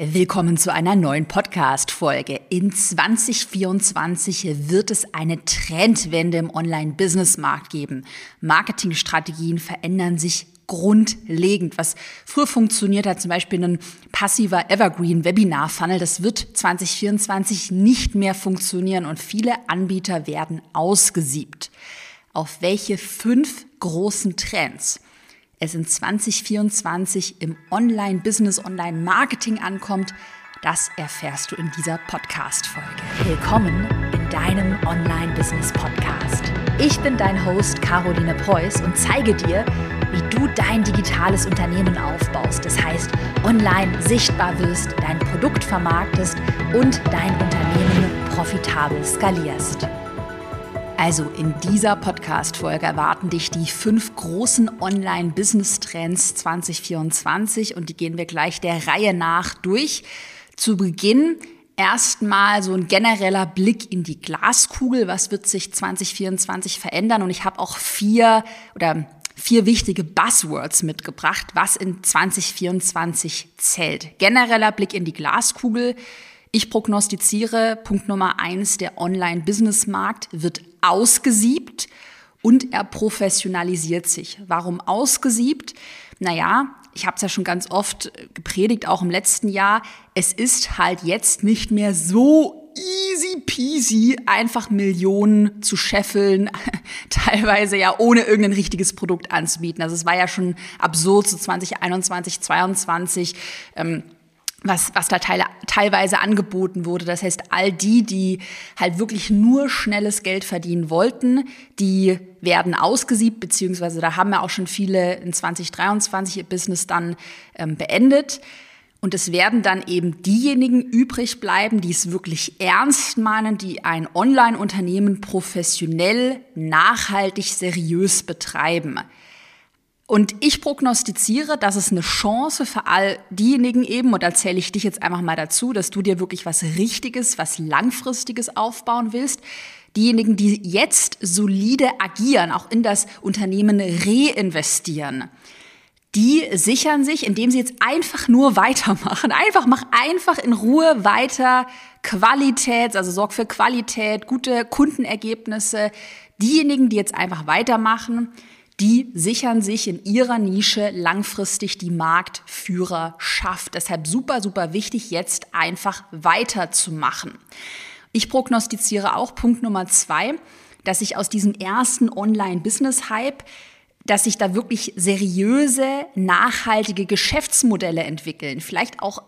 Willkommen zu einer neuen Podcast-Folge. In 2024 wird es eine Trendwende im Online-Business-Markt geben. Marketingstrategien verändern sich grundlegend. Was früher funktioniert hat, zum Beispiel ein passiver Evergreen-Webinar-Funnel, das wird 2024 nicht mehr funktionieren und viele Anbieter werden ausgesiebt. Auf welche fünf großen Trends es in 2024 im Online-Business, Online-Marketing ankommt, das erfährst du in dieser Podcast-Folge. Willkommen in deinem Online-Business-Podcast. Ich bin dein Host Caroline Preuß und zeige dir, wie du dein digitales Unternehmen aufbaust. Das heißt, online sichtbar wirst, dein Produkt vermarktest und dein Unternehmen profitabel skalierst. Also in dieser Podcast-Folge erwarten dich die fünf großen Online-Business-Trends 2024 und die gehen wir gleich der Reihe nach durch. Zu Beginn erstmal so ein genereller Blick in die Glaskugel. Was wird sich 2024 verändern? Und ich habe auch vier oder vier wichtige Buzzwords mitgebracht, was in 2024 zählt. Genereller Blick in die Glaskugel. Ich prognostiziere, Punkt Nummer eins, der Online-Business-Markt wird ausgesiebt und er professionalisiert sich. Warum ausgesiebt? Naja, ich habe es ja schon ganz oft gepredigt, auch im letzten Jahr. Es ist halt jetzt nicht mehr so easy peasy, einfach Millionen zu scheffeln, teilweise ja ohne irgendein richtiges Produkt anzubieten. Also es war ja schon absurd, so 2021, 2022. Ähm, was, was da teile, teilweise angeboten wurde. Das heißt, all die, die halt wirklich nur schnelles Geld verdienen wollten, die werden ausgesiebt, beziehungsweise da haben ja auch schon viele in 2023 ihr Business dann ähm, beendet. Und es werden dann eben diejenigen übrig bleiben, die es wirklich ernst meinen, die ein Online-Unternehmen professionell, nachhaltig, seriös betreiben. Und ich prognostiziere, dass es eine Chance für all diejenigen eben, und da zähle ich dich jetzt einfach mal dazu, dass du dir wirklich was Richtiges, was Langfristiges aufbauen willst. Diejenigen, die jetzt solide agieren, auch in das Unternehmen reinvestieren, die sichern sich, indem sie jetzt einfach nur weitermachen. Einfach, mach einfach in Ruhe weiter Qualität, also sorg für Qualität, gute Kundenergebnisse. Diejenigen, die jetzt einfach weitermachen, die sichern sich in ihrer Nische langfristig die Marktführerschaft. Deshalb super, super wichtig, jetzt einfach weiterzumachen. Ich prognostiziere auch Punkt Nummer zwei, dass sich aus diesem ersten Online-Business-Hype dass sich da wirklich seriöse, nachhaltige Geschäftsmodelle entwickeln. Vielleicht auch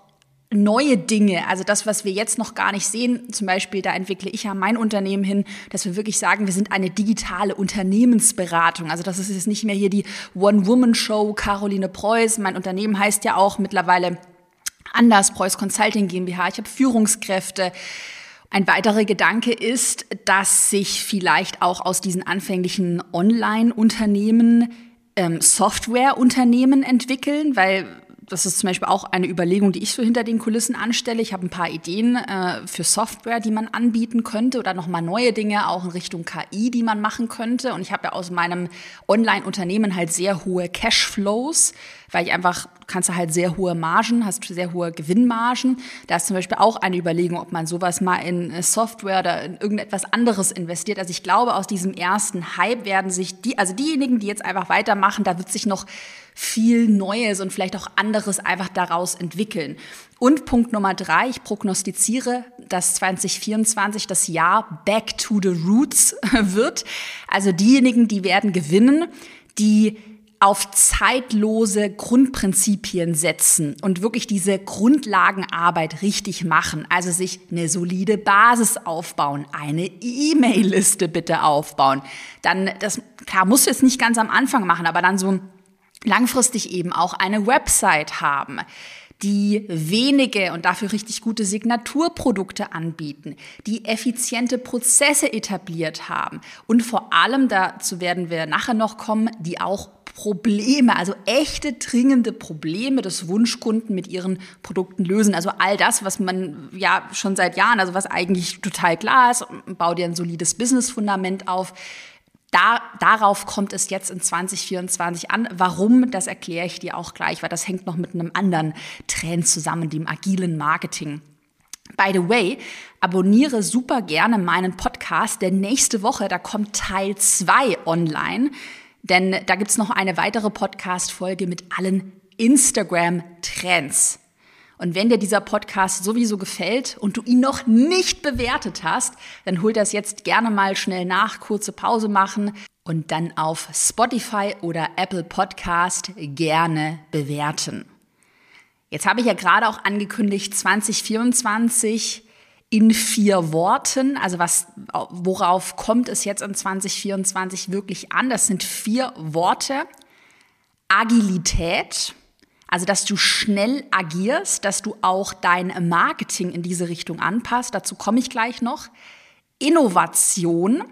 neue Dinge, also das, was wir jetzt noch gar nicht sehen, zum Beispiel, da entwickle ich ja mein Unternehmen hin, dass wir wirklich sagen, wir sind eine digitale Unternehmensberatung. Also das ist jetzt nicht mehr hier die One-Woman-Show Caroline Preuß. Mein Unternehmen heißt ja auch mittlerweile anders, Preuß Consulting GmbH. Ich habe Führungskräfte. Ein weiterer Gedanke ist, dass sich vielleicht auch aus diesen anfänglichen Online-Unternehmen ähm, Software-Unternehmen entwickeln, weil das ist zum Beispiel auch eine Überlegung, die ich so hinter den Kulissen anstelle. Ich habe ein paar Ideen äh, für Software, die man anbieten könnte oder nochmal neue Dinge auch in Richtung KI, die man machen könnte. Und ich habe ja aus meinem Online-Unternehmen halt sehr hohe Cashflows, weil ich einfach, kannst du halt sehr hohe Margen, hast sehr hohe Gewinnmargen. Da ist zum Beispiel auch eine Überlegung, ob man sowas mal in Software oder in irgendetwas anderes investiert. Also ich glaube, aus diesem ersten Hype werden sich die, also diejenigen, die jetzt einfach weitermachen, da wird sich noch viel Neues und vielleicht auch anderes einfach daraus entwickeln. Und Punkt Nummer drei, ich prognostiziere, dass 2024 das Jahr Back to the Roots wird. Also diejenigen, die werden gewinnen, die auf zeitlose Grundprinzipien setzen und wirklich diese Grundlagenarbeit richtig machen. Also sich eine solide Basis aufbauen, eine E-Mail-Liste bitte aufbauen. Dann, das, klar, musst du jetzt nicht ganz am Anfang machen, aber dann so langfristig eben auch eine Website haben, die wenige und dafür richtig gute Signaturprodukte anbieten, die effiziente Prozesse etabliert haben und vor allem, dazu werden wir nachher noch kommen, die auch Probleme, also echte dringende Probleme des Wunschkunden mit ihren Produkten lösen. Also all das, was man ja schon seit Jahren, also was eigentlich total klar ist, bau dir ein solides Businessfundament auf, da, darauf kommt es jetzt in 2024 an. Warum, das erkläre ich dir auch gleich, weil das hängt noch mit einem anderen Trend zusammen, dem agilen Marketing. By the way, abonniere super gerne meinen Podcast, denn nächste Woche, da kommt Teil 2 online. Denn da gibt's noch eine weitere Podcast-Folge mit allen Instagram-Trends. Und wenn dir dieser Podcast sowieso gefällt und du ihn noch nicht bewertet hast, dann hol das jetzt gerne mal schnell nach, kurze Pause machen und dann auf Spotify oder Apple Podcast gerne bewerten. Jetzt habe ich ja gerade auch angekündigt, 2024 in vier Worten. Also was, worauf kommt es jetzt in 2024 wirklich an? Das sind vier Worte. Agilität, also, dass du schnell agierst, dass du auch dein Marketing in diese Richtung anpasst. Dazu komme ich gleich noch. Innovation.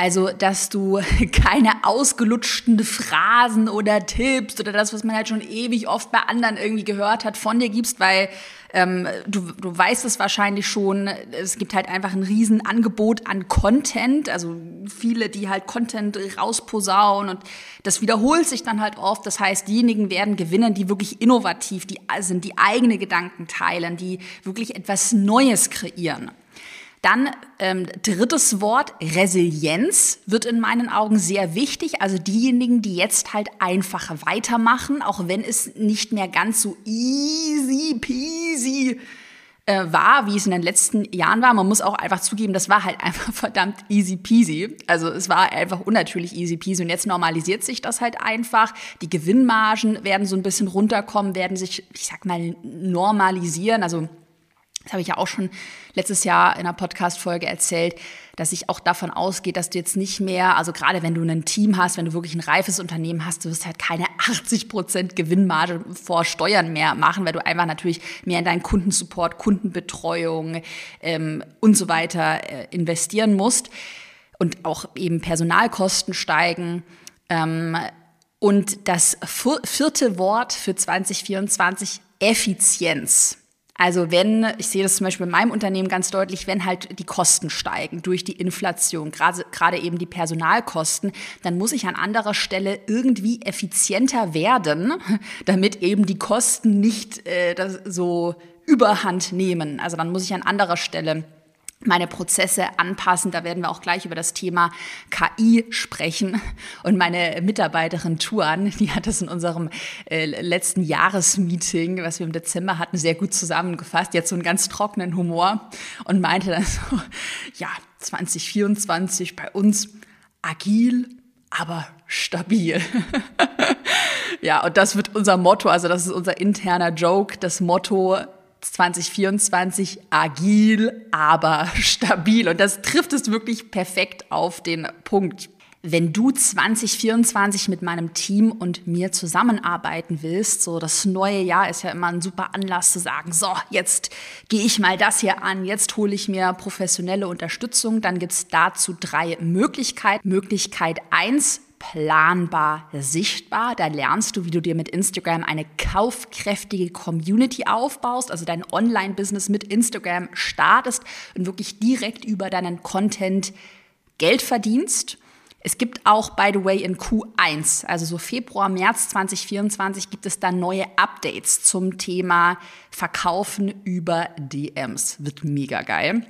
Also, dass du keine ausgelutschten Phrasen oder Tipps oder das, was man halt schon ewig oft bei anderen irgendwie gehört hat, von dir gibst, weil ähm, du, du weißt es wahrscheinlich schon, es gibt halt einfach ein Riesenangebot an Content, also viele, die halt Content rausposaunen und das wiederholt sich dann halt oft. Das heißt, diejenigen werden gewinnen, die wirklich innovativ die sind, die eigene Gedanken teilen, die wirklich etwas Neues kreieren. Dann ähm, drittes Wort, Resilienz wird in meinen Augen sehr wichtig. Also diejenigen, die jetzt halt einfach weitermachen, auch wenn es nicht mehr ganz so easy peasy äh, war, wie es in den letzten Jahren war. Man muss auch einfach zugeben, das war halt einfach verdammt easy peasy. Also es war einfach unnatürlich easy peasy. Und jetzt normalisiert sich das halt einfach. Die Gewinnmargen werden so ein bisschen runterkommen, werden sich, ich sag mal, normalisieren. Also das habe ich ja auch schon letztes Jahr in einer Podcast-Folge erzählt, dass ich auch davon ausgehe, dass du jetzt nicht mehr, also gerade wenn du ein Team hast, wenn du wirklich ein reifes Unternehmen hast, du wirst halt keine 80 Prozent Gewinnmarge vor Steuern mehr machen, weil du einfach natürlich mehr in deinen Kundensupport, Kundenbetreuung ähm, und so weiter äh, investieren musst und auch eben Personalkosten steigen. Ähm, und das vierte Wort für 2024, Effizienz. Also wenn, ich sehe das zum Beispiel in meinem Unternehmen ganz deutlich, wenn halt die Kosten steigen durch die Inflation, gerade, gerade eben die Personalkosten, dann muss ich an anderer Stelle irgendwie effizienter werden, damit eben die Kosten nicht äh, so überhand nehmen. Also dann muss ich an anderer Stelle meine Prozesse anpassen. Da werden wir auch gleich über das Thema KI sprechen. Und meine Mitarbeiterin Tuan, die hat das in unserem äh, letzten Jahresmeeting, was wir im Dezember hatten, sehr gut zusammengefasst. Hat so einen ganz trockenen Humor und meinte dann so, ja, 2024 bei uns agil, aber stabil. ja, und das wird unser Motto, also das ist unser interner Joke, das Motto 2024 agil, aber stabil. Und das trifft es wirklich perfekt auf den Punkt. Wenn du 2024 mit meinem Team und mir zusammenarbeiten willst, so das neue Jahr ist ja immer ein super Anlass zu sagen, so, jetzt gehe ich mal das hier an, jetzt hole ich mir professionelle Unterstützung, dann gibt's dazu drei Möglichkeiten. Möglichkeit eins planbar sichtbar. Da lernst du, wie du dir mit Instagram eine kaufkräftige Community aufbaust, also dein Online-Business mit Instagram startest und wirklich direkt über deinen Content Geld verdienst. Es gibt auch, by the way, in Q1, also so Februar, März 2024, gibt es dann neue Updates zum Thema Verkaufen über DMs. Wird mega geil.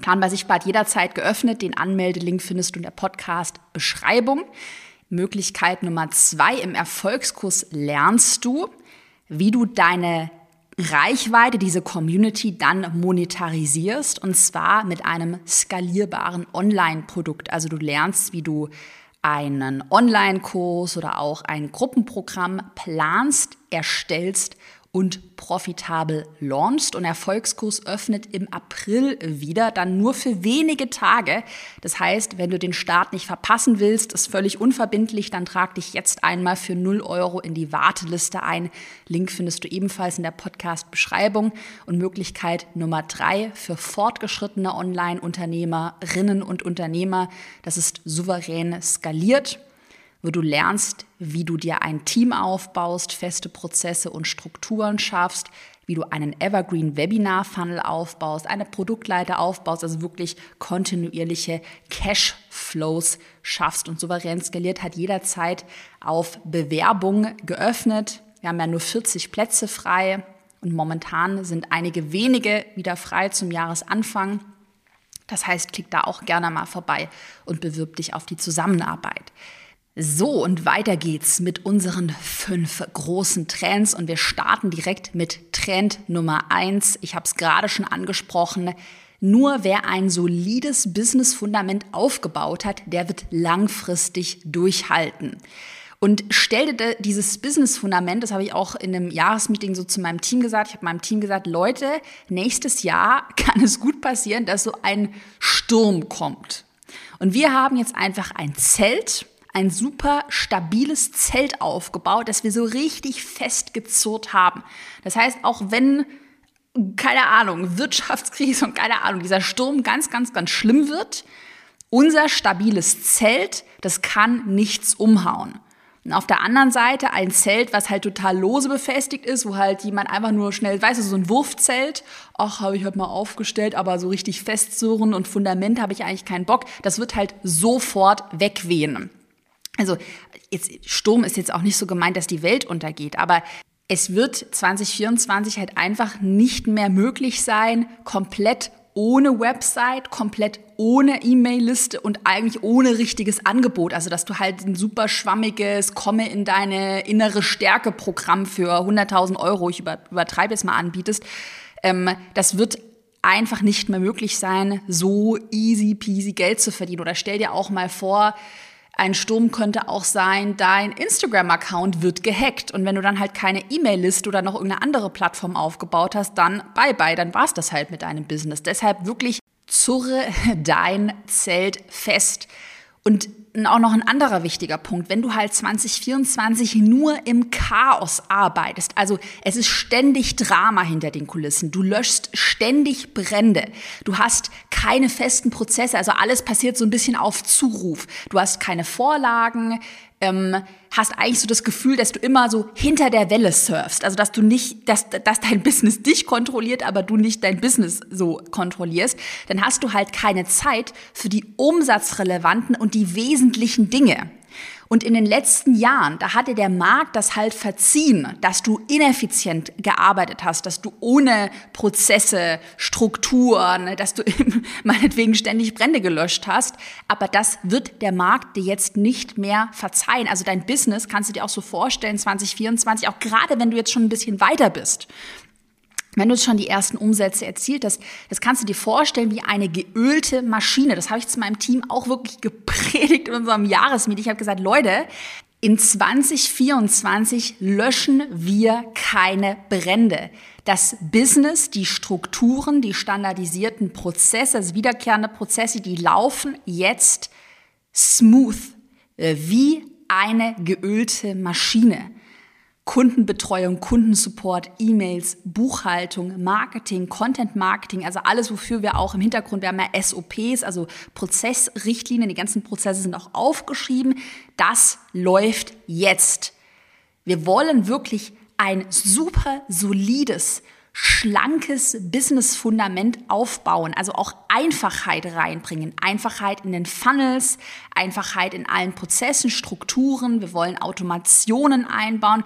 Planbar Sichtbar hat jederzeit geöffnet. Den Anmeldelink findest du in der Podcast-Beschreibung. Möglichkeit Nummer zwei im Erfolgskurs lernst du, wie du deine Reichweite, diese Community dann monetarisierst und zwar mit einem skalierbaren Online-Produkt. Also du lernst, wie du einen Online-Kurs oder auch ein Gruppenprogramm planst, erstellst und profitabel launcht. Und Erfolgskurs öffnet im April wieder, dann nur für wenige Tage. Das heißt, wenn du den Start nicht verpassen willst, ist völlig unverbindlich, dann trag dich jetzt einmal für 0 Euro in die Warteliste ein. Link findest du ebenfalls in der Podcast-Beschreibung. Und Möglichkeit Nummer drei für fortgeschrittene Online-Unternehmerinnen und Unternehmer, das ist souverän skaliert wo du lernst, wie du dir ein Team aufbaust, feste Prozesse und Strukturen schaffst, wie du einen Evergreen Webinar Funnel aufbaust, eine Produktleiter aufbaust, also wirklich kontinuierliche Cash Flows schaffst. Und souverän skaliert hat jederzeit auf Bewerbung geöffnet. Wir haben ja nur 40 Plätze frei und momentan sind einige wenige wieder frei zum Jahresanfang. Das heißt, klick da auch gerne mal vorbei und bewirb dich auf die Zusammenarbeit. So, und weiter geht's mit unseren fünf großen Trends und wir starten direkt mit Trend Nummer eins. Ich habe es gerade schon angesprochen. Nur wer ein solides Business-Fundament aufgebaut hat, der wird langfristig durchhalten. Und stell dir dieses Business-Fundament, das habe ich auch in einem Jahresmeeting so zu meinem Team gesagt. Ich habe meinem Team gesagt, Leute, nächstes Jahr kann es gut passieren, dass so ein Sturm kommt. Und wir haben jetzt einfach ein Zelt, ein super stabiles Zelt aufgebaut, das wir so richtig festgezurrt haben. Das heißt, auch wenn keine Ahnung, Wirtschaftskrise und keine Ahnung, dieser Sturm ganz, ganz, ganz schlimm wird, unser stabiles Zelt, das kann nichts umhauen. Und auf der anderen Seite ein Zelt, was halt total lose befestigt ist, wo halt jemand einfach nur schnell, weißt du, so ein Wurfzelt, ach, habe ich halt mal aufgestellt, aber so richtig festzurren und Fundament habe ich eigentlich keinen Bock. Das wird halt sofort wegwehen. Also jetzt Sturm ist jetzt auch nicht so gemeint, dass die Welt untergeht, aber es wird 2024 halt einfach nicht mehr möglich sein, komplett ohne Website, komplett ohne E-Mail-Liste und eigentlich ohne richtiges Angebot. Also, dass du halt ein super schwammiges, komme in deine innere Stärke-Programm für 100.000 Euro, ich übertreibe es mal, anbietest. Ähm, das wird einfach nicht mehr möglich sein, so easy peasy Geld zu verdienen. Oder stell dir auch mal vor, ein Sturm könnte auch sein, dein Instagram-Account wird gehackt. Und wenn du dann halt keine E-Mail-Liste oder noch irgendeine andere Plattform aufgebaut hast, dann bye bye, dann war's das halt mit deinem Business. Deshalb wirklich zurre dein Zelt fest. Und auch noch ein anderer wichtiger Punkt, wenn du halt 2024 nur im Chaos arbeitest, also es ist ständig Drama hinter den Kulissen, du löschst ständig Brände, du hast keine festen Prozesse, also alles passiert so ein bisschen auf Zuruf, du hast keine Vorlagen, ähm, hast eigentlich so das Gefühl, dass du immer so hinter der Welle surfst. Also dass du nicht, dass, dass dein Business dich kontrolliert, aber du nicht dein Business so kontrollierst, dann hast du halt keine Zeit für die umsatzrelevanten und die wesentlichen Dinge. Und in den letzten Jahren, da hatte der Markt das halt verziehen, dass du ineffizient gearbeitet hast, dass du ohne Prozesse, Strukturen, dass du meinetwegen ständig Brände gelöscht hast. Aber das wird der Markt dir jetzt nicht mehr verzeihen. Also dein Business kannst du dir auch so vorstellen, 2024, auch gerade wenn du jetzt schon ein bisschen weiter bist wenn du schon die ersten Umsätze erzielt hast, das kannst du dir vorstellen wie eine geölte Maschine. Das habe ich zu meinem Team auch wirklich gepredigt in unserem Jahresmeeting. Ich habe gesagt, Leute, in 2024 löschen wir keine Brände. Das Business, die Strukturen, die standardisierten Prozesse, also wiederkehrende Prozesse, die laufen jetzt smooth, wie eine geölte Maschine. Kundenbetreuung, Kundensupport, E-Mails, Buchhaltung, Marketing, Content Marketing, also alles, wofür wir auch im Hintergrund, wir haben ja SOPs, also Prozessrichtlinien, die ganzen Prozesse sind auch aufgeschrieben. Das läuft jetzt. Wir wollen wirklich ein super solides, schlankes Business-Fundament aufbauen, also auch Einfachheit reinbringen. Einfachheit in den Funnels, Einfachheit in allen Prozessen, Strukturen. Wir wollen Automationen einbauen,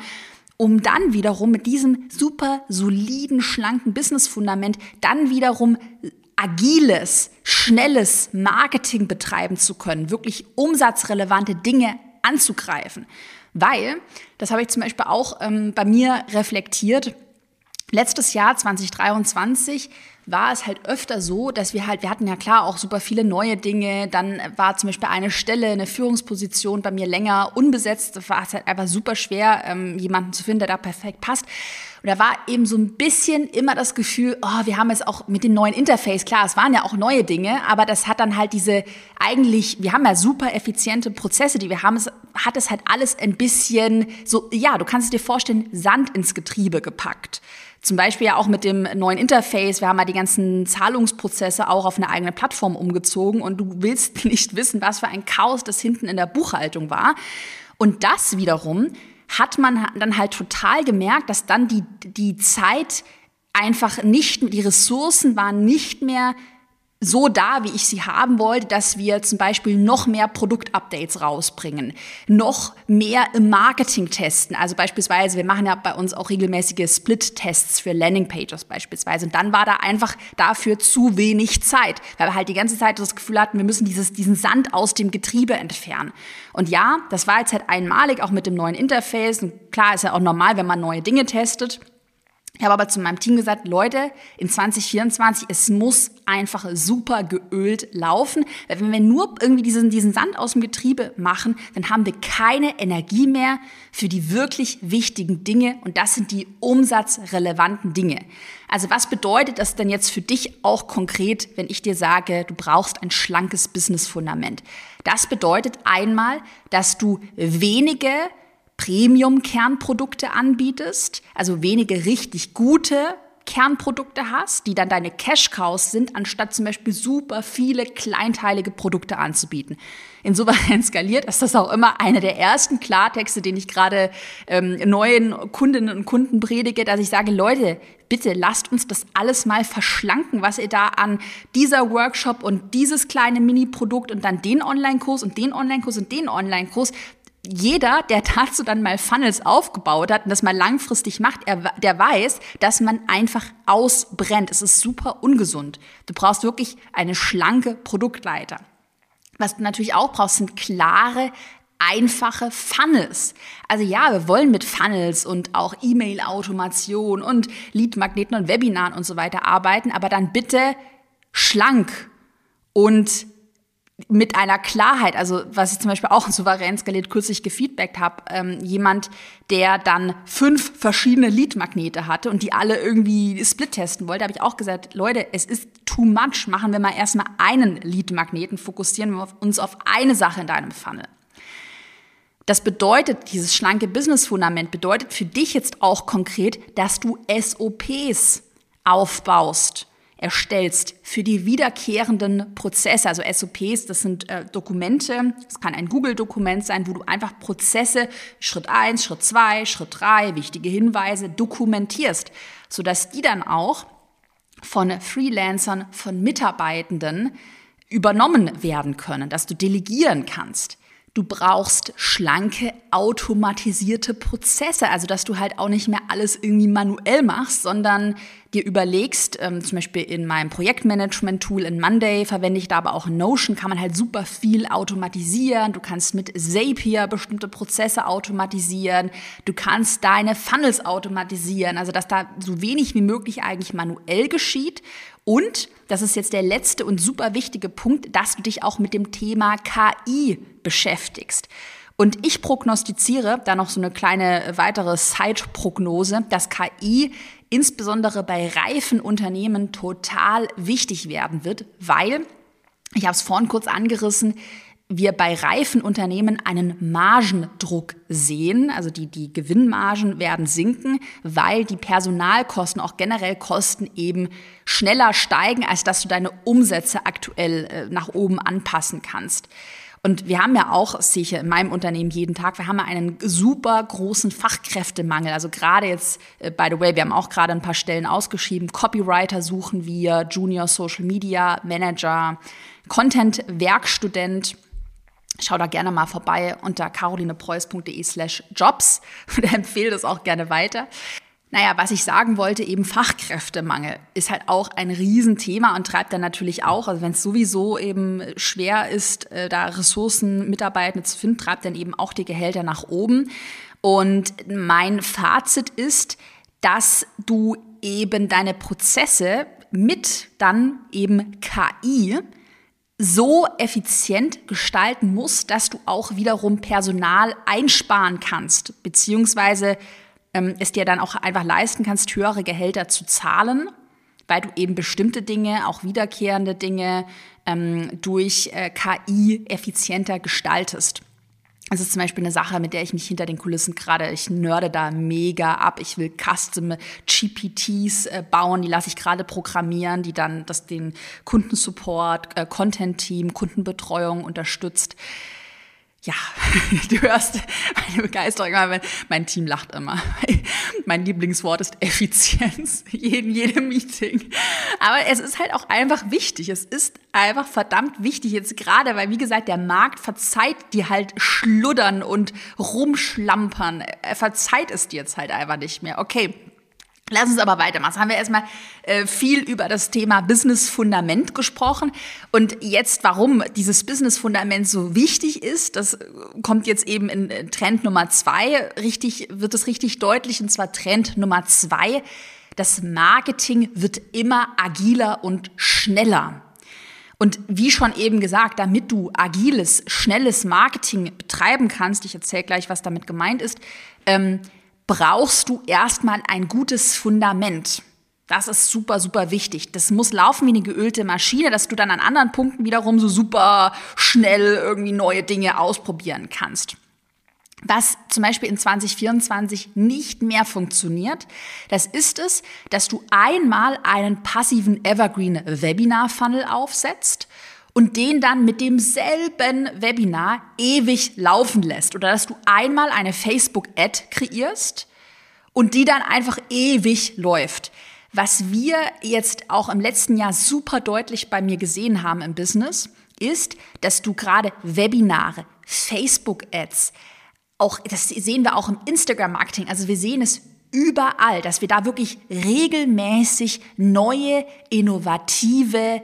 um dann wiederum mit diesem super soliden, schlanken Business-Fundament dann wiederum agiles, schnelles Marketing betreiben zu können, wirklich umsatzrelevante Dinge anzugreifen. Weil, das habe ich zum Beispiel auch ähm, bei mir reflektiert, Letztes Jahr 2023 war es halt öfter so, dass wir halt, wir hatten ja klar auch super viele neue Dinge. Dann war zum Beispiel eine Stelle, eine Führungsposition bei mir länger unbesetzt. War es halt einfach super schwer, ähm, jemanden zu finden, der da perfekt passt. Und da war eben so ein bisschen immer das Gefühl, oh, wir haben es auch mit dem neuen Interface, klar, es waren ja auch neue Dinge, aber das hat dann halt diese eigentlich, wir haben ja super effiziente Prozesse, die wir haben, es hat es halt alles ein bisschen so, ja, du kannst dir vorstellen, Sand ins Getriebe gepackt. Zum Beispiel ja auch mit dem neuen Interface. Wir haben ja die ganzen Zahlungsprozesse auch auf eine eigene Plattform umgezogen und du willst nicht wissen, was für ein Chaos das hinten in der Buchhaltung war. Und das wiederum hat man dann halt total gemerkt, dass dann die, die Zeit einfach nicht, die Ressourcen waren nicht mehr so da, wie ich sie haben wollte, dass wir zum Beispiel noch mehr Produktupdates rausbringen, noch mehr im Marketing testen. Also beispielsweise, wir machen ja bei uns auch regelmäßige Split-Tests für Landingpages beispielsweise. Und dann war da einfach dafür zu wenig Zeit, weil wir halt die ganze Zeit das Gefühl hatten, wir müssen dieses, diesen Sand aus dem Getriebe entfernen. Und ja, das war jetzt halt einmalig, auch mit dem neuen Interface. Und klar, ist ja auch normal, wenn man neue Dinge testet. Ich habe aber zu meinem Team gesagt, Leute, in 2024, es muss einfach super geölt laufen. Weil wenn wir nur irgendwie diesen, diesen Sand aus dem Getriebe machen, dann haben wir keine Energie mehr für die wirklich wichtigen Dinge. Und das sind die umsatzrelevanten Dinge. Also was bedeutet das denn jetzt für dich auch konkret, wenn ich dir sage, du brauchst ein schlankes Business-Fundament? Das bedeutet einmal, dass du wenige Premium-Kernprodukte anbietest, also wenige richtig gute Kernprodukte hast, die dann deine Cash-Cows sind, anstatt zum Beispiel super viele kleinteilige Produkte anzubieten. In Souverän skaliert ist das auch immer einer der ersten Klartexte, den ich gerade ähm, neuen Kundinnen und Kunden predige, dass ich sage, Leute, bitte lasst uns das alles mal verschlanken, was ihr da an dieser Workshop und dieses kleine Mini-Produkt und dann den Online-Kurs und den Online-Kurs und den Online-Kurs, jeder, der dazu dann mal Funnels aufgebaut hat und das mal langfristig macht, er, der weiß, dass man einfach ausbrennt. Es ist super ungesund. Du brauchst wirklich eine schlanke Produktleiter. Was du natürlich auch brauchst, sind klare, einfache Funnels. Also ja, wir wollen mit Funnels und auch E-Mail-Automation und Lead-Magneten und Webinaren und so weiter arbeiten, aber dann bitte schlank und mit einer Klarheit, also was ich zum Beispiel auch in souverän skaliert kürzlich gefeedbackt habe, ähm, jemand, der dann fünf verschiedene Lead-Magnete hatte und die alle irgendwie split testen wollte, habe ich auch gesagt, Leute, es ist too much, machen wir mal erstmal einen Lead-Magneten, fokussieren wir uns auf eine Sache in deinem Funnel. Das bedeutet, dieses schlanke Business-Fundament bedeutet für dich jetzt auch konkret, dass du SOPs aufbaust erstellst für die wiederkehrenden Prozesse, also SOPs, das sind äh, Dokumente, das kann ein Google-Dokument sein, wo du einfach Prozesse Schritt eins, Schritt zwei, Schritt drei, wichtige Hinweise dokumentierst, sodass die dann auch von Freelancern, von Mitarbeitenden übernommen werden können, dass du delegieren kannst. Du brauchst schlanke, automatisierte Prozesse, also dass du halt auch nicht mehr alles irgendwie manuell machst, sondern dir überlegst, ähm, zum Beispiel in meinem Projektmanagement-Tool in Monday verwende ich da aber auch Notion, kann man halt super viel automatisieren. Du kannst mit Zapier bestimmte Prozesse automatisieren. Du kannst deine Funnels automatisieren, also dass da so wenig wie möglich eigentlich manuell geschieht. Und, das ist jetzt der letzte und super wichtige Punkt, dass du dich auch mit dem Thema KI beschäftigst. Und ich prognostiziere, da noch so eine kleine weitere Side-Prognose, dass KI insbesondere bei reifen Unternehmen total wichtig werden wird, weil, ich habe es vorhin kurz angerissen, wir bei reifen Unternehmen einen Margendruck sehen. Also die, die Gewinnmargen werden sinken, weil die Personalkosten, auch generell Kosten eben schneller steigen, als dass du deine Umsätze aktuell äh, nach oben anpassen kannst. Und wir haben ja auch, sehe ich in meinem Unternehmen jeden Tag, wir haben ja einen super großen Fachkräftemangel. Also gerade jetzt, äh, by the way, wir haben auch gerade ein paar Stellen ausgeschrieben. Copywriter suchen wir, Junior Social Media Manager, Content Werkstudent. Schau da gerne mal vorbei unter carolinepreuß.de slash jobs und empfehle das auch gerne weiter. Naja, was ich sagen wollte, eben Fachkräftemangel ist halt auch ein Riesenthema und treibt dann natürlich auch, also wenn es sowieso eben schwer ist, äh, da Ressourcen, Mitarbeiter zu finden, treibt dann eben auch die Gehälter nach oben. Und mein Fazit ist, dass du eben deine Prozesse mit dann eben KI so effizient gestalten musst, dass du auch wiederum Personal einsparen kannst, beziehungsweise ähm, es dir dann auch einfach leisten kannst, höhere Gehälter zu zahlen, weil du eben bestimmte Dinge, auch wiederkehrende Dinge, ähm, durch äh, KI effizienter gestaltest. Das ist zum Beispiel eine Sache, mit der ich mich hinter den Kulissen gerade, ich nörde da mega ab. Ich will Custom GPTs äh, bauen, die lasse ich gerade programmieren, die dann das den Kundensupport, äh, Content-Team, Kundenbetreuung unterstützt. Ja, du hörst meine Begeisterung, mein, mein Team lacht immer. Mein Lieblingswort ist Effizienz, in jedem Meeting. Aber es ist halt auch einfach wichtig. Es ist einfach verdammt wichtig jetzt gerade, weil wie gesagt, der Markt verzeiht dir halt schluddern und rumschlampern. Er verzeiht es dir jetzt halt einfach nicht mehr. Okay, Lass uns aber weitermachen. Jetzt haben wir erstmal äh, viel über das Thema Business Fundament gesprochen. Und jetzt, warum dieses Business Fundament so wichtig ist, das kommt jetzt eben in Trend Nummer zwei. Richtig, wird es richtig deutlich. Und zwar Trend Nummer zwei. Das Marketing wird immer agiler und schneller. Und wie schon eben gesagt, damit du agiles, schnelles Marketing betreiben kannst, ich erzähle gleich, was damit gemeint ist, ähm, brauchst du erstmal ein gutes Fundament. Das ist super, super wichtig. Das muss laufen wie eine geölte Maschine, dass du dann an anderen Punkten wiederum so super schnell irgendwie neue Dinge ausprobieren kannst. Was zum Beispiel in 2024 nicht mehr funktioniert, das ist es, dass du einmal einen passiven Evergreen Webinar Funnel aufsetzt und den dann mit demselben Webinar ewig laufen lässt. Oder dass du einmal eine Facebook-Ad kreierst und die dann einfach ewig läuft. Was wir jetzt auch im letzten Jahr super deutlich bei mir gesehen haben im Business, ist, dass du gerade Webinare, Facebook-Ads, auch, das sehen wir auch im Instagram-Marketing, also wir sehen es überall, dass wir da wirklich regelmäßig neue, innovative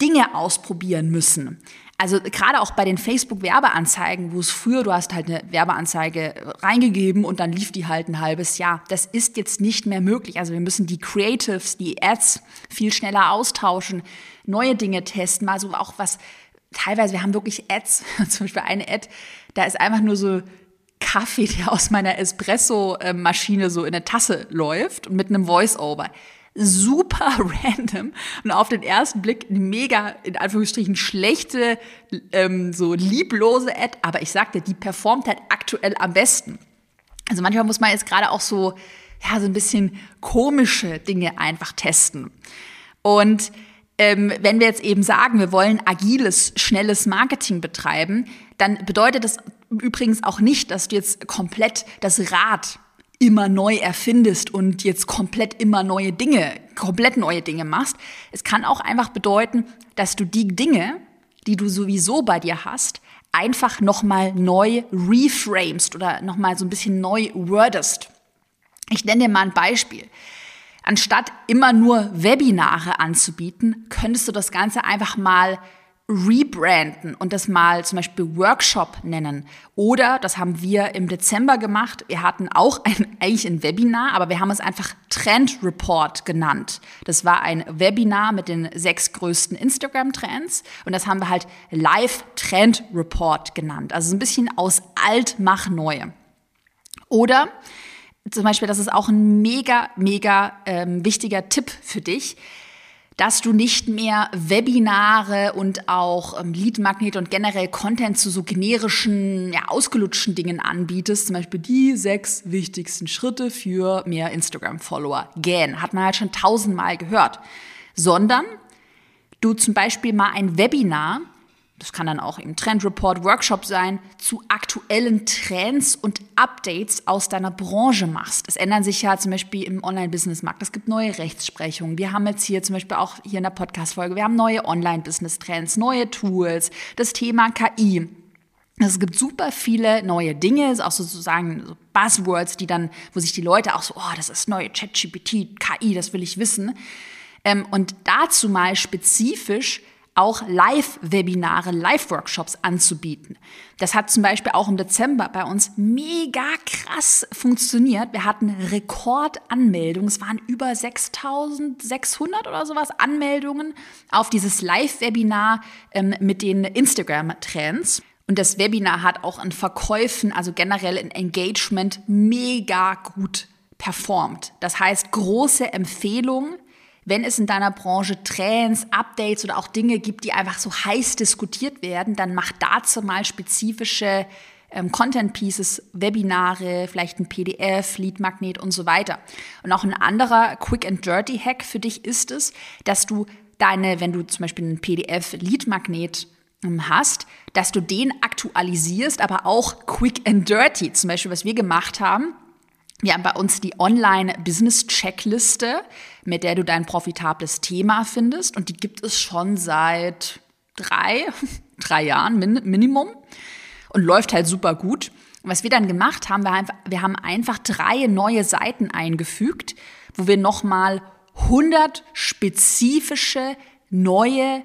Dinge ausprobieren müssen. Also gerade auch bei den Facebook-Werbeanzeigen, wo es früher, du hast halt eine Werbeanzeige reingegeben und dann lief die halt ein halbes Jahr. Das ist jetzt nicht mehr möglich. Also wir müssen die Creatives, die Ads viel schneller austauschen, neue Dinge testen, mal so auch was, teilweise, wir haben wirklich Ads, zum Beispiel eine Ad, da ist einfach nur so Kaffee, der aus meiner Espresso-Maschine so in eine Tasse läuft und mit einem Voice-Over super random und auf den ersten Blick mega, in Anführungsstrichen, schlechte, ähm, so lieblose Ad, aber ich sagte, die performt halt aktuell am besten. Also manchmal muss man jetzt gerade auch so, ja, so ein bisschen komische Dinge einfach testen. Und ähm, wenn wir jetzt eben sagen, wir wollen agiles, schnelles Marketing betreiben, dann bedeutet das übrigens auch nicht, dass du jetzt komplett das Rad immer neu erfindest und jetzt komplett immer neue Dinge, komplett neue Dinge machst. Es kann auch einfach bedeuten, dass du die Dinge, die du sowieso bei dir hast, einfach nochmal neu reframest oder nochmal so ein bisschen neu wordest. Ich nenne dir mal ein Beispiel. Anstatt immer nur Webinare anzubieten, könntest du das Ganze einfach mal rebranden und das mal zum Beispiel Workshop nennen. Oder, das haben wir im Dezember gemacht, wir hatten auch ein, eigentlich ein Webinar, aber wir haben es einfach Trend Report genannt. Das war ein Webinar mit den sechs größten Instagram-Trends und das haben wir halt Live Trend Report genannt. Also ein bisschen aus alt mach neu. Oder zum Beispiel, das ist auch ein mega, mega ähm, wichtiger Tipp für dich dass du nicht mehr Webinare und auch ähm, Lead-Magnet und generell Content zu so generischen, ja, ausgelutschten Dingen anbietest. Zum Beispiel die sechs wichtigsten Schritte für mehr Instagram-Follower. Gähn, hat man halt schon tausendmal gehört. Sondern du zum Beispiel mal ein Webinar das kann dann auch im Trendreport, Workshop sein, zu aktuellen Trends und Updates aus deiner Branche machst. Es ändern sich ja zum Beispiel im Online-Business-Markt. Es gibt neue Rechtsprechungen. Wir haben jetzt hier zum Beispiel auch hier in der Podcast-Folge, wir haben neue Online-Business-Trends, neue Tools, das Thema KI. Es gibt super viele neue Dinge, auch sozusagen so Buzzwords, die dann, wo sich die Leute auch so, oh, das ist neue ChatGPT, KI, das will ich wissen. Ähm, und dazu mal spezifisch auch Live-Webinare, Live-Workshops anzubieten. Das hat zum Beispiel auch im Dezember bei uns mega krass funktioniert. Wir hatten Rekordanmeldungen. Es waren über 6600 oder sowas Anmeldungen auf dieses Live-Webinar ähm, mit den Instagram-Trends. Und das Webinar hat auch in Verkäufen, also generell in Engagement, mega gut performt. Das heißt, große Empfehlung wenn es in deiner Branche Trends, Updates oder auch Dinge gibt, die einfach so heiß diskutiert werden, dann mach dazu mal spezifische ähm, Content Pieces, Webinare, vielleicht ein PDF, Lead Magnet und so weiter. Und auch ein anderer Quick and Dirty Hack für dich ist es, dass du deine, wenn du zum Beispiel ein PDF Lead Magnet ähm, hast, dass du den aktualisierst, aber auch quick and dirty. Zum Beispiel, was wir gemacht haben. Wir haben bei uns die Online-Business-Checkliste, mit der du dein profitables Thema findest. Und die gibt es schon seit drei, drei Jahren Minimum und läuft halt super gut. Und was wir dann gemacht haben, wir, einfach, wir haben einfach drei neue Seiten eingefügt, wo wir nochmal 100 spezifische neue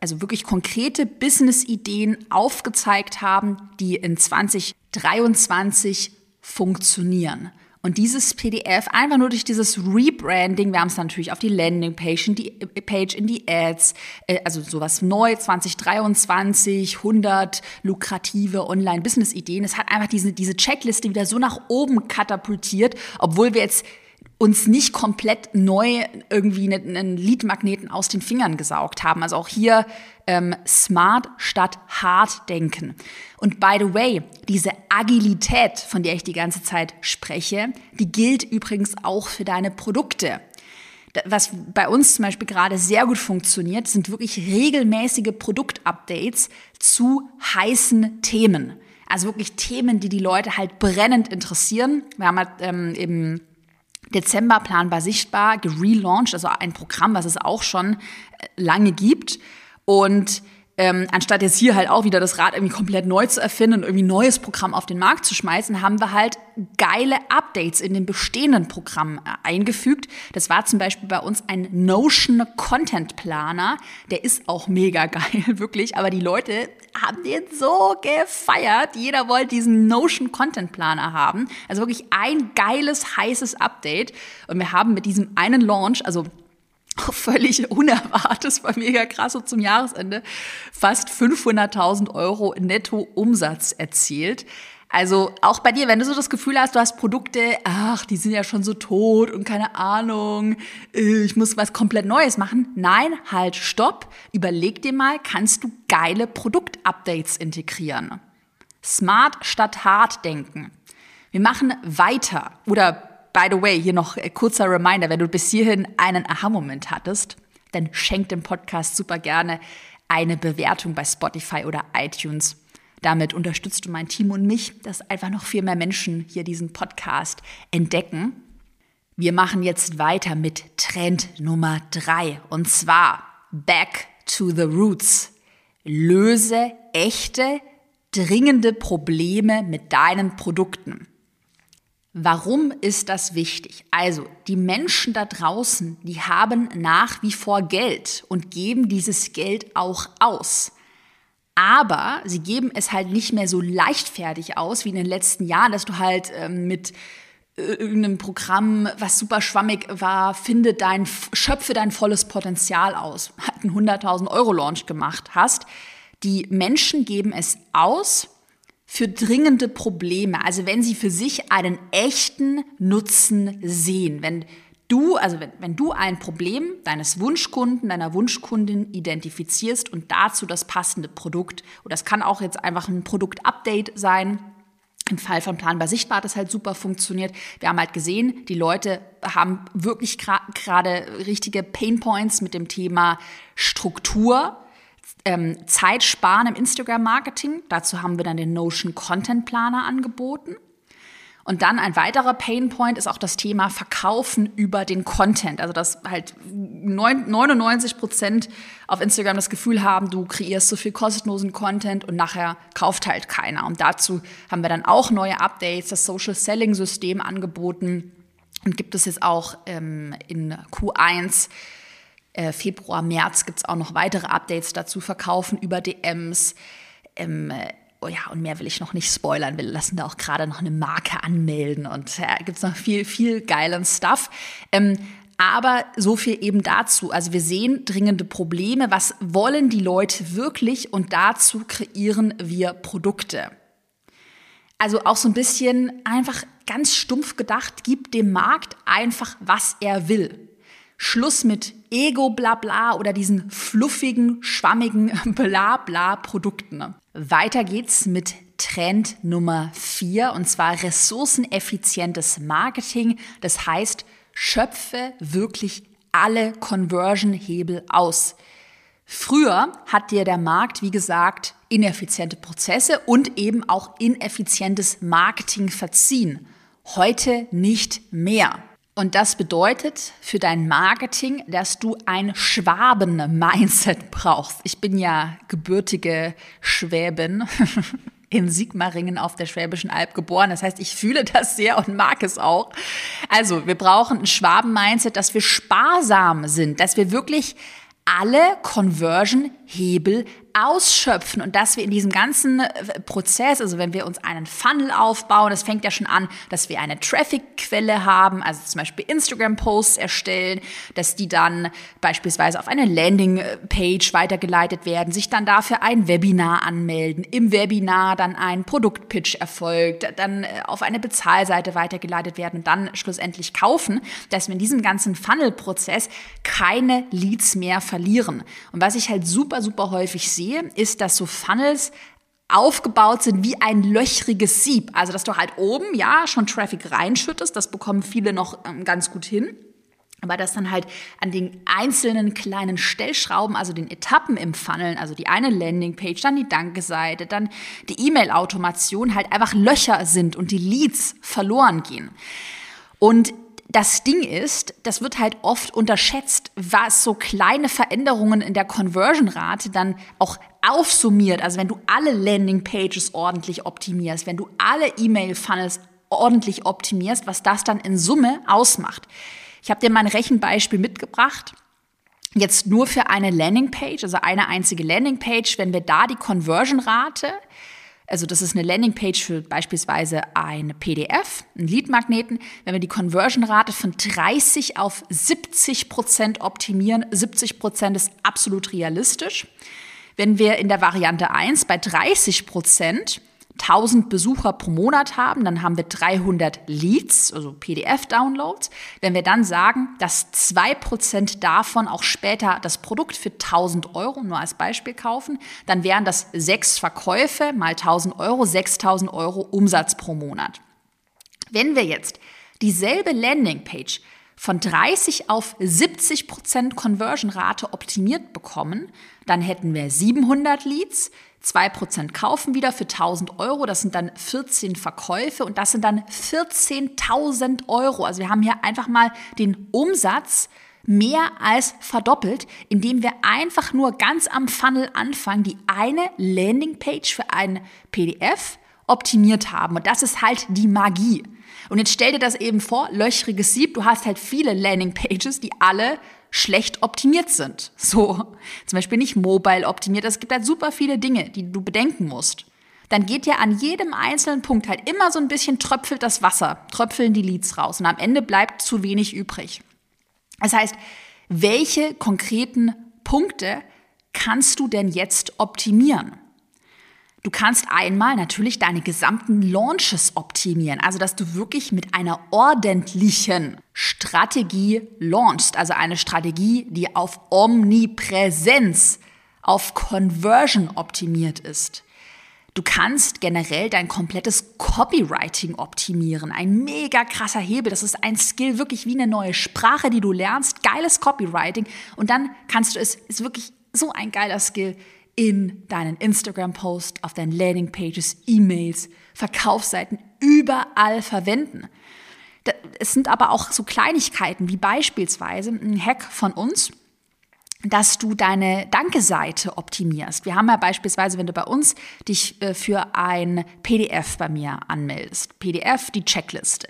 also wirklich konkrete Business-Ideen aufgezeigt haben, die in 2023 funktionieren. Und dieses PDF einfach nur durch dieses Rebranding, wir haben es natürlich auf die Landingpage, in die Page, in die Ads, äh, also sowas neu 2023, 100 lukrative Online-Business-Ideen. Es hat einfach diese, diese Checkliste wieder so nach oben katapultiert, obwohl wir jetzt uns nicht komplett neu irgendwie einen Leadmagneten aus den Fingern gesaugt haben. Also auch hier ähm, smart statt hart denken. Und by the way, diese Agilität, von der ich die ganze Zeit spreche, die gilt übrigens auch für deine Produkte. Was bei uns zum Beispiel gerade sehr gut funktioniert, sind wirklich regelmäßige Produktupdates zu heißen Themen. Also wirklich Themen, die die Leute halt brennend interessieren. Wir haben halt ähm, im Dezember planbar sichtbar gelauncht, also ein Programm, was es auch schon äh, lange gibt. Und ähm, anstatt jetzt hier halt auch wieder das Rad irgendwie komplett neu zu erfinden und irgendwie ein neues Programm auf den Markt zu schmeißen, haben wir halt geile Updates in den bestehenden Programmen äh, eingefügt. Das war zum Beispiel bei uns ein Notion Content Planer. Der ist auch mega geil, wirklich. Aber die Leute haben den so gefeiert. Jeder wollte diesen Notion Content Planer haben. Also wirklich ein geiles, heißes Update. Und wir haben mit diesem einen Launch, also völlig unerwartet, war mega krass so zum Jahresende, fast 500.000 Euro Netto-Umsatz erzielt. Also auch bei dir, wenn du so das Gefühl hast, du hast Produkte, ach, die sind ja schon so tot und keine Ahnung, äh, ich muss was komplett Neues machen. Nein, halt, stopp. Überleg dir mal, kannst du geile Produktupdates integrieren? Smart statt hart denken. Wir machen weiter oder By the way, hier noch ein kurzer Reminder, wenn du bis hierhin einen Aha-Moment hattest, dann schenk dem Podcast super gerne eine Bewertung bei Spotify oder iTunes. Damit unterstützt du mein Team und mich, dass einfach noch viel mehr Menschen hier diesen Podcast entdecken. Wir machen jetzt weiter mit Trend Nummer drei und zwar Back to the Roots. Löse echte, dringende Probleme mit deinen Produkten. Warum ist das wichtig? Also, die Menschen da draußen, die haben nach wie vor Geld und geben dieses Geld auch aus. Aber sie geben es halt nicht mehr so leichtfertig aus wie in den letzten Jahren, dass du halt ähm, mit äh, irgendeinem Programm, was super schwammig war, finde dein, schöpfe dein volles Potenzial aus, hat einen 100.000 Euro Launch gemacht hast. Die Menschen geben es aus, für dringende Probleme, also wenn sie für sich einen echten Nutzen sehen, wenn du, also wenn, wenn du ein Problem deines Wunschkunden, deiner Wunschkundin identifizierst und dazu das passende Produkt, oder das kann auch jetzt einfach ein Produktupdate sein, im Fall von Planbar Sichtbar hat das halt super funktioniert. Wir haben halt gesehen, die Leute haben wirklich gerade richtige Painpoints mit dem Thema Struktur, ähm, Zeit sparen im Instagram-Marketing. Dazu haben wir dann den Notion Content Planer angeboten. Und dann ein weiterer Painpoint ist auch das Thema Verkaufen über den Content. Also dass halt 99 Prozent auf Instagram das Gefühl haben, du kreierst so viel kostenlosen Content und nachher kauft halt keiner. Und dazu haben wir dann auch neue Updates, das Social Selling System angeboten und gibt es jetzt auch ähm, in Q1 äh, Februar, März gibt es auch noch weitere Updates dazu, verkaufen über DMs. Ähm, äh, oh ja, und mehr will ich noch nicht spoilern. Wir lassen da auch gerade noch eine Marke anmelden und ja, gibt es noch viel, viel geilen Stuff. Ähm, aber so viel eben dazu. Also wir sehen dringende Probleme. Was wollen die Leute wirklich? Und dazu kreieren wir Produkte. Also auch so ein bisschen einfach ganz stumpf gedacht, gibt dem Markt einfach, was er will. Schluss mit Ego-Blabla oder diesen fluffigen, schwammigen Blabla-Produkten. Weiter geht's mit Trend Nummer vier und zwar ressourceneffizientes Marketing. Das heißt, schöpfe wirklich alle Conversion-Hebel aus. Früher hat dir der Markt, wie gesagt, ineffiziente Prozesse und eben auch ineffizientes Marketing verziehen. Heute nicht mehr. Und das bedeutet für dein Marketing, dass du ein Schwaben-Mindset brauchst. Ich bin ja gebürtige Schwäbin. in Sigmaringen auf der Schwäbischen Alb geboren. Das heißt, ich fühle das sehr und mag es auch. Also, wir brauchen ein Schwaben-Mindset, dass wir sparsam sind, dass wir wirklich alle Conversion-Hebel ausschöpfen und dass wir in diesem ganzen äh, Prozess, also wenn wir uns einen Funnel aufbauen, das fängt ja schon an, dass wir eine Traffic-Quelle haben, also zum Beispiel Instagram-Posts erstellen, dass die dann beispielsweise auf eine Landing-Page weitergeleitet werden, sich dann dafür ein Webinar anmelden, im Webinar dann ein Produktpitch erfolgt, dann äh, auf eine Bezahlseite weitergeleitet werden und dann schlussendlich kaufen, dass wir in diesem ganzen Funnel-Prozess keine Leads mehr verlieren. Und was ich halt super, super häufig sehe, sehe, ist, dass so Funnels aufgebaut sind wie ein löchriges Sieb. Also, dass du halt oben, ja, schon Traffic reinschüttest. Das bekommen viele noch ähm, ganz gut hin. Aber dass dann halt an den einzelnen kleinen Stellschrauben, also den Etappen im Funnel, also die eine Landingpage, dann die Danke-Seite, dann die E-Mail-Automation halt einfach Löcher sind und die Leads verloren gehen. Und das Ding ist, das wird halt oft unterschätzt, was so kleine Veränderungen in der Conversion-Rate dann auch aufsummiert. Also wenn du alle Landing-Pages ordentlich optimierst, wenn du alle E-Mail-Funnels ordentlich optimierst, was das dann in Summe ausmacht. Ich habe dir mal ein Rechenbeispiel mitgebracht. Jetzt nur für eine Landingpage, also eine einzige Landingpage, wenn wir da die Conversion-Rate also das ist eine Landingpage für beispielsweise ein PDF, einen Leadmagneten. Wenn wir die Conversion-Rate von 30 auf 70 Prozent optimieren, 70 Prozent ist absolut realistisch. Wenn wir in der Variante 1 bei 30 Prozent 1000 Besucher pro Monat haben, dann haben wir 300 Leads, also PDF-Downloads. Wenn wir dann sagen, dass 2% davon auch später das Produkt für 1000 Euro, nur als Beispiel kaufen, dann wären das sechs Verkäufe mal 1000 Euro, 6000 Euro Umsatz pro Monat. Wenn wir jetzt dieselbe Landingpage von 30 auf 70 Prozent Conversion-Rate optimiert bekommen, dann hätten wir 700 Leads, 2% kaufen wieder für 1000 Euro. Das sind dann 14 Verkäufe und das sind dann 14.000 Euro. Also wir haben hier einfach mal den Umsatz mehr als verdoppelt, indem wir einfach nur ganz am Funnel anfangen, die eine Landingpage für ein PDF optimiert haben. Und das ist halt die Magie. Und jetzt stell dir das eben vor, löchriges Sieb, du hast halt viele Landingpages, die alle schlecht optimiert sind. So, zum Beispiel nicht mobile optimiert. Es gibt halt super viele Dinge, die du bedenken musst. Dann geht ja an jedem einzelnen Punkt halt immer so ein bisschen tröpfelt das Wasser, tröpfeln die Leads raus und am Ende bleibt zu wenig übrig. Das heißt, welche konkreten Punkte kannst du denn jetzt optimieren? Du kannst einmal natürlich deine gesamten Launches optimieren, also dass du wirklich mit einer ordentlichen Strategie launchst, also eine Strategie, die auf Omnipräsenz, auf Conversion optimiert ist. Du kannst generell dein komplettes Copywriting optimieren. Ein mega krasser Hebel. Das ist ein Skill, wirklich wie eine neue Sprache, die du lernst. Geiles Copywriting. Und dann kannst du es, ist wirklich so ein geiler Skill, in deinen Instagram-Post, auf deinen Landing-Pages, E-Mails, Verkaufsseiten, überall verwenden. Es sind aber auch so Kleinigkeiten wie beispielsweise ein Hack von uns, dass du deine Danke-Seite optimierst. Wir haben ja beispielsweise, wenn du bei uns dich äh, für ein PDF bei mir anmeldest, PDF, die Checkliste.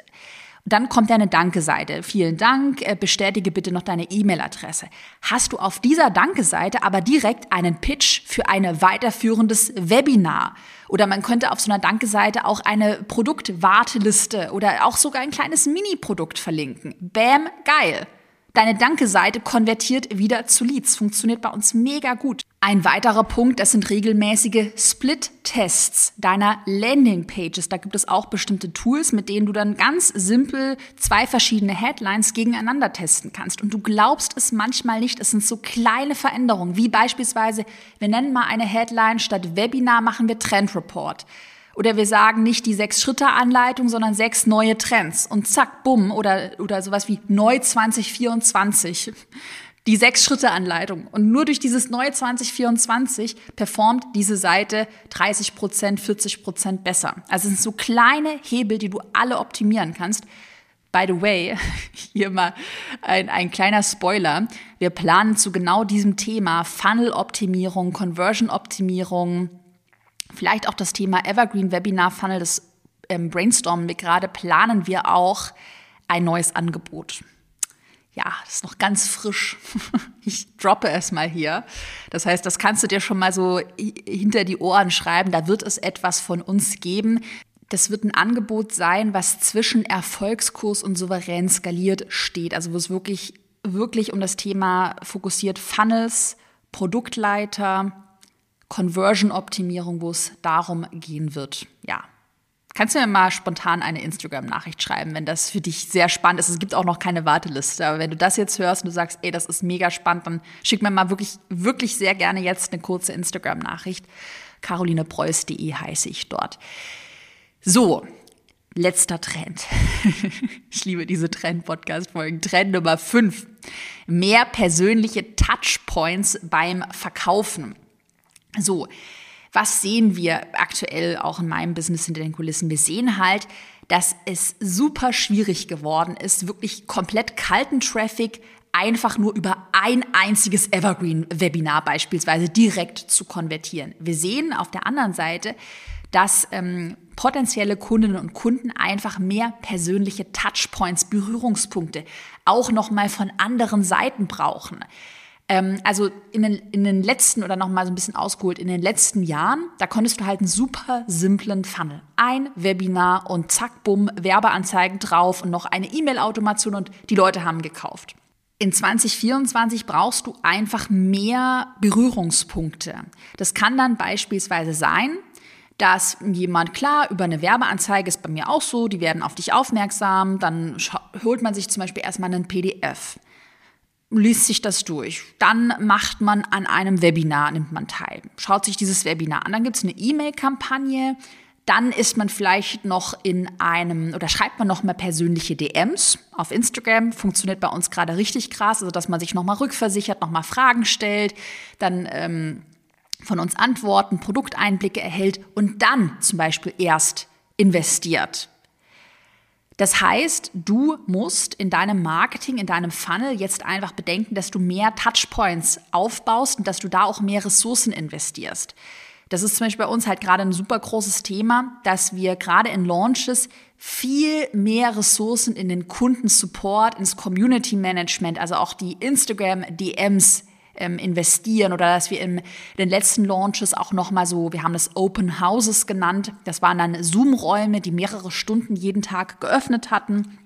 Dann kommt eine Danke-Seite. Vielen Dank, äh, bestätige bitte noch deine E-Mail-Adresse. Hast du auf dieser Danke-Seite aber direkt einen Pitch für ein weiterführendes Webinar? Oder man könnte auf so einer Danke-Seite auch eine Produktwarteliste oder auch sogar ein kleines Mini-Produkt verlinken. Bam, geil. Deine Danke-Seite konvertiert wieder zu Leads. Funktioniert bei uns mega gut. Ein weiterer Punkt, das sind regelmäßige Split-Tests deiner Landing-Pages. Da gibt es auch bestimmte Tools, mit denen du dann ganz simpel zwei verschiedene Headlines gegeneinander testen kannst. Und du glaubst es manchmal nicht. Es sind so kleine Veränderungen, wie beispielsweise, wir nennen mal eine Headline statt Webinar machen wir Trend Report. Oder wir sagen nicht die Sechs-Schritte-Anleitung, sondern sechs neue Trends. Und zack, bumm. Oder, oder sowas wie Neu 2024. Die Sechs-Schritte-Anleitung. Und nur durch dieses neue 2024 performt diese Seite 30 Prozent, 40 Prozent besser. Also es sind so kleine Hebel, die du alle optimieren kannst. By the way, hier mal ein, ein kleiner Spoiler. Wir planen zu genau diesem Thema Funnel-Optimierung, Conversion-Optimierung, vielleicht auch das Thema Evergreen Webinar Funnel, das ähm, brainstormen wir gerade, planen wir auch ein neues Angebot ja, das ist noch ganz frisch. Ich droppe es mal hier. Das heißt, das kannst du dir schon mal so hinter die Ohren schreiben. Da wird es etwas von uns geben. Das wird ein Angebot sein, was zwischen Erfolgskurs und souverän skaliert steht. Also wo es wirklich, wirklich um das Thema fokussiert Funnels, Produktleiter, Conversion-Optimierung, wo es darum gehen wird. Ja, Kannst du mir mal spontan eine Instagram-Nachricht schreiben, wenn das für dich sehr spannend ist? Es gibt auch noch keine Warteliste, aber wenn du das jetzt hörst und du sagst, ey, das ist mega spannend, dann schick mir mal wirklich, wirklich sehr gerne jetzt eine kurze Instagram-Nachricht. carolinepreuß.de heiße ich dort. So, letzter Trend. ich liebe diese Trend-Podcast-Folgen. Trend Nummer 5. Mehr persönliche Touchpoints beim Verkaufen. So, was sehen wir aktuell auch in meinem Business hinter den Kulissen? Wir sehen halt, dass es super schwierig geworden ist, wirklich komplett kalten Traffic einfach nur über ein einziges Evergreen-Webinar beispielsweise direkt zu konvertieren. Wir sehen auf der anderen Seite, dass ähm, potenzielle Kundinnen und Kunden einfach mehr persönliche Touchpoints, Berührungspunkte auch nochmal von anderen Seiten brauchen. Ähm, also in den, in den letzten oder noch mal so ein bisschen ausgeholt, in den letzten Jahren, da konntest du halt einen super simplen Funnel. Ein Webinar und zack, bumm, Werbeanzeigen drauf und noch eine E-Mail-Automation und die Leute haben gekauft. In 2024 brauchst du einfach mehr Berührungspunkte. Das kann dann beispielsweise sein, dass jemand, klar, über eine Werbeanzeige ist bei mir auch so, die werden auf dich aufmerksam, dann holt man sich zum Beispiel erstmal einen PDF liest sich das durch. Dann macht man an einem Webinar, nimmt man teil, schaut sich dieses Webinar an. Dann gibt es eine E-Mail-Kampagne. Dann ist man vielleicht noch in einem oder schreibt man noch mal persönliche DMs auf Instagram. Funktioniert bei uns gerade richtig krass, also dass man sich noch mal rückversichert, noch mal Fragen stellt, dann ähm, von uns Antworten, Produkteinblicke erhält und dann zum Beispiel erst investiert. Das heißt, du musst in deinem Marketing, in deinem Funnel jetzt einfach bedenken, dass du mehr Touchpoints aufbaust und dass du da auch mehr Ressourcen investierst. Das ist zum Beispiel bei uns halt gerade ein super großes Thema, dass wir gerade in Launches viel mehr Ressourcen in den Kundensupport, ins Community Management, also auch die Instagram DMs ähm, investieren oder dass wir in den letzten Launches auch nochmal so, wir haben das Open Houses genannt. Das waren dann Zoom-Räume, die mehrere Stunden jeden Tag geöffnet hatten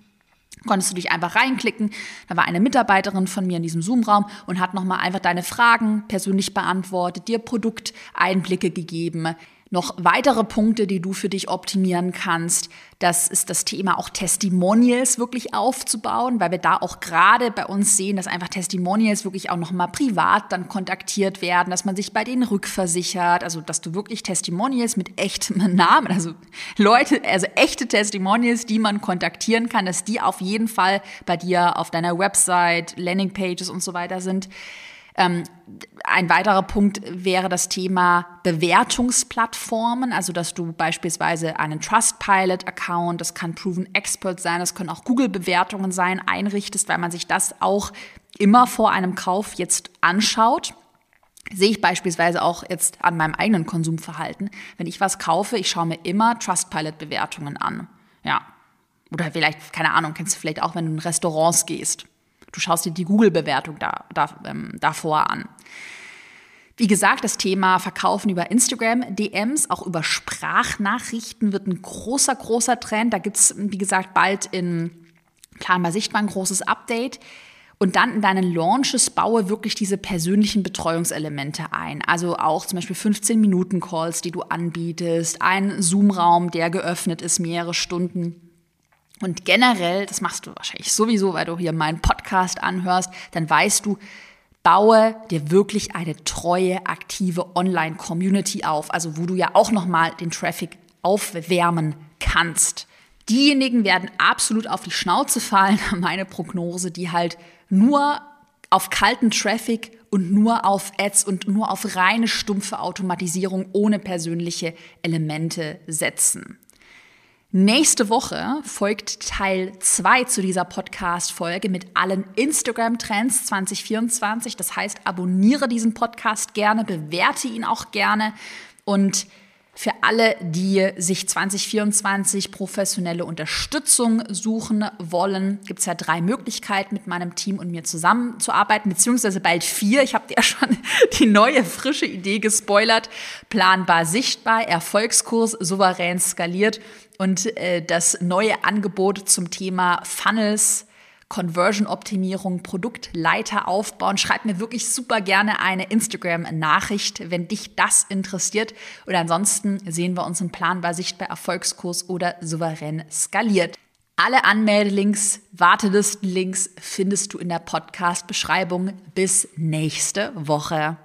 konntest du dich einfach reinklicken. Da war eine Mitarbeiterin von mir in diesem Zoom-Raum und hat nochmal einfach deine Fragen persönlich beantwortet, dir Produkteinblicke gegeben, noch weitere Punkte, die du für dich optimieren kannst. Das ist das Thema auch Testimonials wirklich aufzubauen, weil wir da auch gerade bei uns sehen, dass einfach Testimonials wirklich auch nochmal privat dann kontaktiert werden, dass man sich bei denen rückversichert, also dass du wirklich Testimonials mit echtem Namen, also Leute, also echte Testimonials, die man kontaktieren kann, dass die auf jeden Fall bei dir auf deiner Website, Landingpages und so weiter sind. Ähm, ein weiterer Punkt wäre das Thema Bewertungsplattformen, also dass du beispielsweise einen Trustpilot-Account, das kann Proven Expert sein, das können auch Google-Bewertungen sein, einrichtest, weil man sich das auch immer vor einem Kauf jetzt anschaut. Sehe ich beispielsweise auch jetzt an meinem eigenen Konsumverhalten. Wenn ich was kaufe, ich schaue mir immer Trustpilot-Bewertungen an. Ja. Oder vielleicht, keine Ahnung, kennst du vielleicht auch, wenn du in Restaurants gehst. Du schaust dir die Google-Bewertung da, da, ähm, davor an. Wie gesagt, das Thema Verkaufen über Instagram, DMs, auch über Sprachnachrichten wird ein großer, großer Trend. Da gibt es, wie gesagt, bald in Planbar Sichtbar ein großes Update. Und dann in deinen Launches baue wirklich diese persönlichen Betreuungselemente ein. Also auch zum Beispiel 15-Minuten-Calls, die du anbietest, ein Zoom-Raum, der geöffnet ist, mehrere Stunden und generell, das machst du wahrscheinlich sowieso, weil du hier meinen Podcast anhörst, dann weißt du, baue dir wirklich eine treue, aktive Online-Community auf, also wo du ja auch nochmal den Traffic aufwärmen kannst. Diejenigen werden absolut auf die Schnauze fallen, meine Prognose, die halt nur auf kalten Traffic und nur auf Ads und nur auf reine stumpfe Automatisierung ohne persönliche Elemente setzen. Nächste Woche folgt Teil 2 zu dieser Podcast-Folge mit allen Instagram-Trends 2024. Das heißt, abonniere diesen Podcast gerne, bewerte ihn auch gerne und für alle, die sich 2024 professionelle Unterstützung suchen wollen, gibt es ja drei Möglichkeiten, mit meinem Team und mir zusammenzuarbeiten, beziehungsweise bald vier. Ich habe dir ja schon die neue, frische Idee gespoilert. Planbar sichtbar, Erfolgskurs souverän skaliert und äh, das neue Angebot zum Thema Funnels, Conversion-Optimierung, Produktleiter aufbauen. Schreib mir wirklich super gerne eine Instagram-Nachricht, wenn dich das interessiert. Oder ansonsten sehen wir uns in Planbar sichtbar Erfolgskurs oder souverän skaliert. Alle Anmeldelinks, Wartelistenlinks findest du in der Podcast-Beschreibung. Bis nächste Woche.